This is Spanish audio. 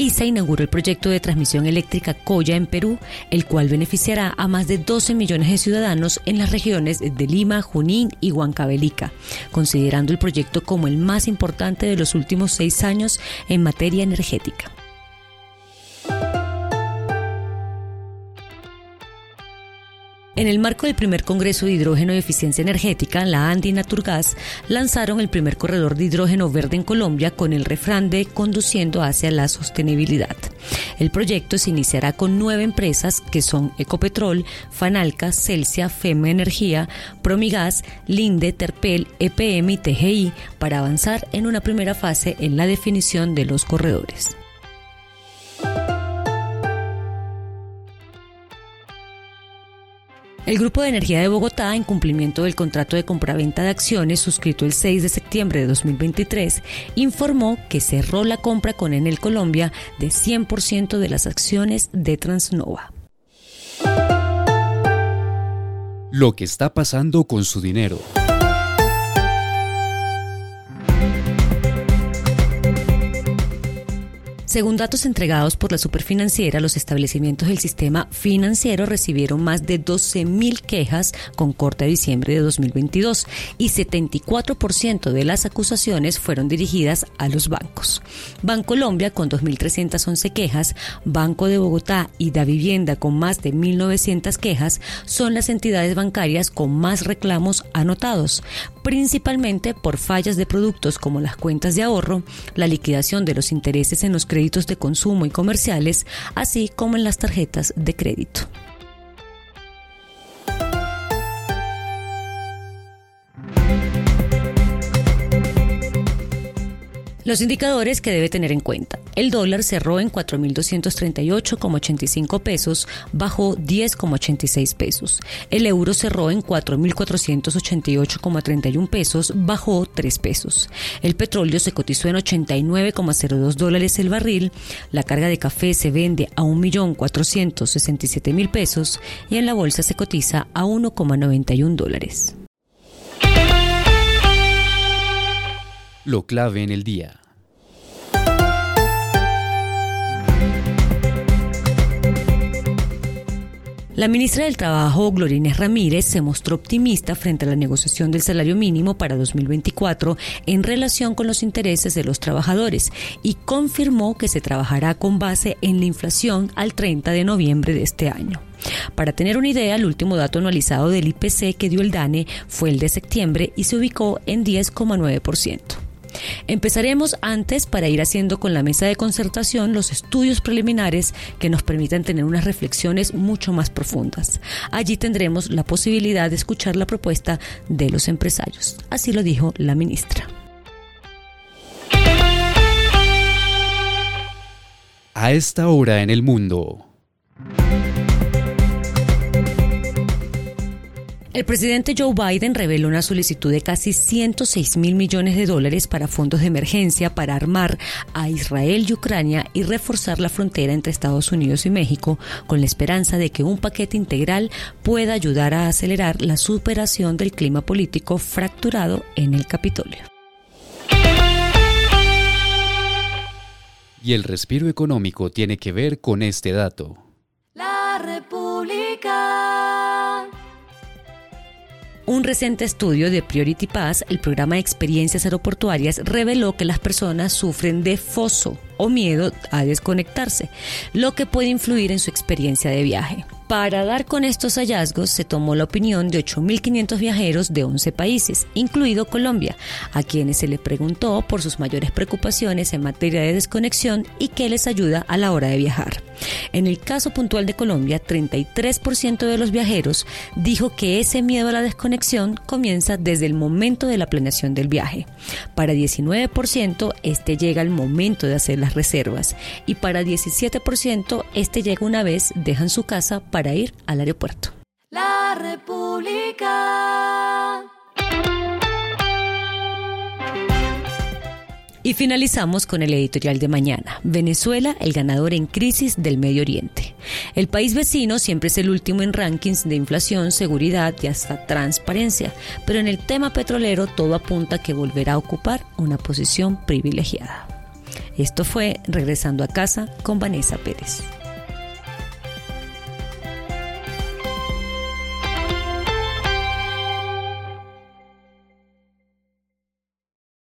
ISA inauguró el proyecto de transmisión eléctrica Coya en Perú, el cual beneficiará a más de 12 millones de ciudadanos en las regiones de Lima, Junín y Huancavelica, considerando el proyecto como el más importante de los últimos seis años en materia energética. En el marco del primer Congreso de Hidrógeno y Eficiencia Energética, la Andi Naturgas lanzaron el primer corredor de hidrógeno verde en Colombia con el refrán de Conduciendo hacia la sostenibilidad. El proyecto se iniciará con nueve empresas que son Ecopetrol, Fanalca, Celsia, FEMA Energía, Promigas, Linde, Terpel, EPM y TGI para avanzar en una primera fase en la definición de los corredores. El Grupo de Energía de Bogotá, en cumplimiento del contrato de compraventa de acciones suscrito el 6 de septiembre de 2023, informó que cerró la compra con Enel Colombia de 100% de las acciones de Transnova. Lo que está pasando con su dinero. Según datos entregados por la superfinanciera, los establecimientos del sistema financiero recibieron más de 12.000 quejas con corte a diciembre de 2022 y 74% de las acusaciones fueron dirigidas a los bancos. Bancolombia con 2.311 quejas, Banco de Bogotá y Da Vivienda con más de 1.900 quejas son las entidades bancarias con más reclamos anotados, principalmente por fallas de productos como las cuentas de ahorro, la liquidación de los intereses en los créditos de consumo y comerciales, así como en las tarjetas de crédito. Los indicadores que debe tener en cuenta. El dólar cerró en 4.238,85 pesos, bajó 10,86 pesos. El euro cerró en 4.488,31 pesos, bajó 3 pesos. El petróleo se cotizó en 89,02 dólares el barril. La carga de café se vende a 1.467.000 pesos y en la bolsa se cotiza a 1,91 dólares. Lo clave en el día. La ministra del Trabajo, Glorines Ramírez, se mostró optimista frente a la negociación del salario mínimo para 2024 en relación con los intereses de los trabajadores y confirmó que se trabajará con base en la inflación al 30 de noviembre de este año. Para tener una idea, el último dato anualizado del IPC que dio el DANE fue el de septiembre y se ubicó en 10,9%. Empezaremos antes para ir haciendo con la mesa de concertación los estudios preliminares que nos permitan tener unas reflexiones mucho más profundas. Allí tendremos la posibilidad de escuchar la propuesta de los empresarios. Así lo dijo la ministra. A esta hora en el mundo. El presidente Joe Biden reveló una solicitud de casi 106 mil millones de dólares para fondos de emergencia para armar a Israel y Ucrania y reforzar la frontera entre Estados Unidos y México con la esperanza de que un paquete integral pueda ayudar a acelerar la superación del clima político fracturado en el Capitolio. Y el respiro económico tiene que ver con este dato. La República. Un reciente estudio de Priority Pass, el programa de experiencias aeroportuarias, reveló que las personas sufren de foso o miedo a desconectarse, lo que puede influir en su experiencia de viaje. Para dar con estos hallazgos se tomó la opinión de 8.500 viajeros de 11 países, incluido Colombia, a quienes se les preguntó por sus mayores preocupaciones en materia de desconexión y qué les ayuda a la hora de viajar. En el caso puntual de Colombia, 33% de los viajeros dijo que ese miedo a la desconexión comienza desde el momento de la planeación del viaje. Para 19% este llega al momento de hacer las reservas y para 17% este llega una vez dejan su casa para ir al aeropuerto. La pública. Y finalizamos con el editorial de mañana. Venezuela, el ganador en crisis del Medio Oriente. El país vecino siempre es el último en rankings de inflación, seguridad y hasta transparencia, pero en el tema petrolero todo apunta a que volverá a ocupar una posición privilegiada. Esto fue Regresando a casa con Vanessa Pérez.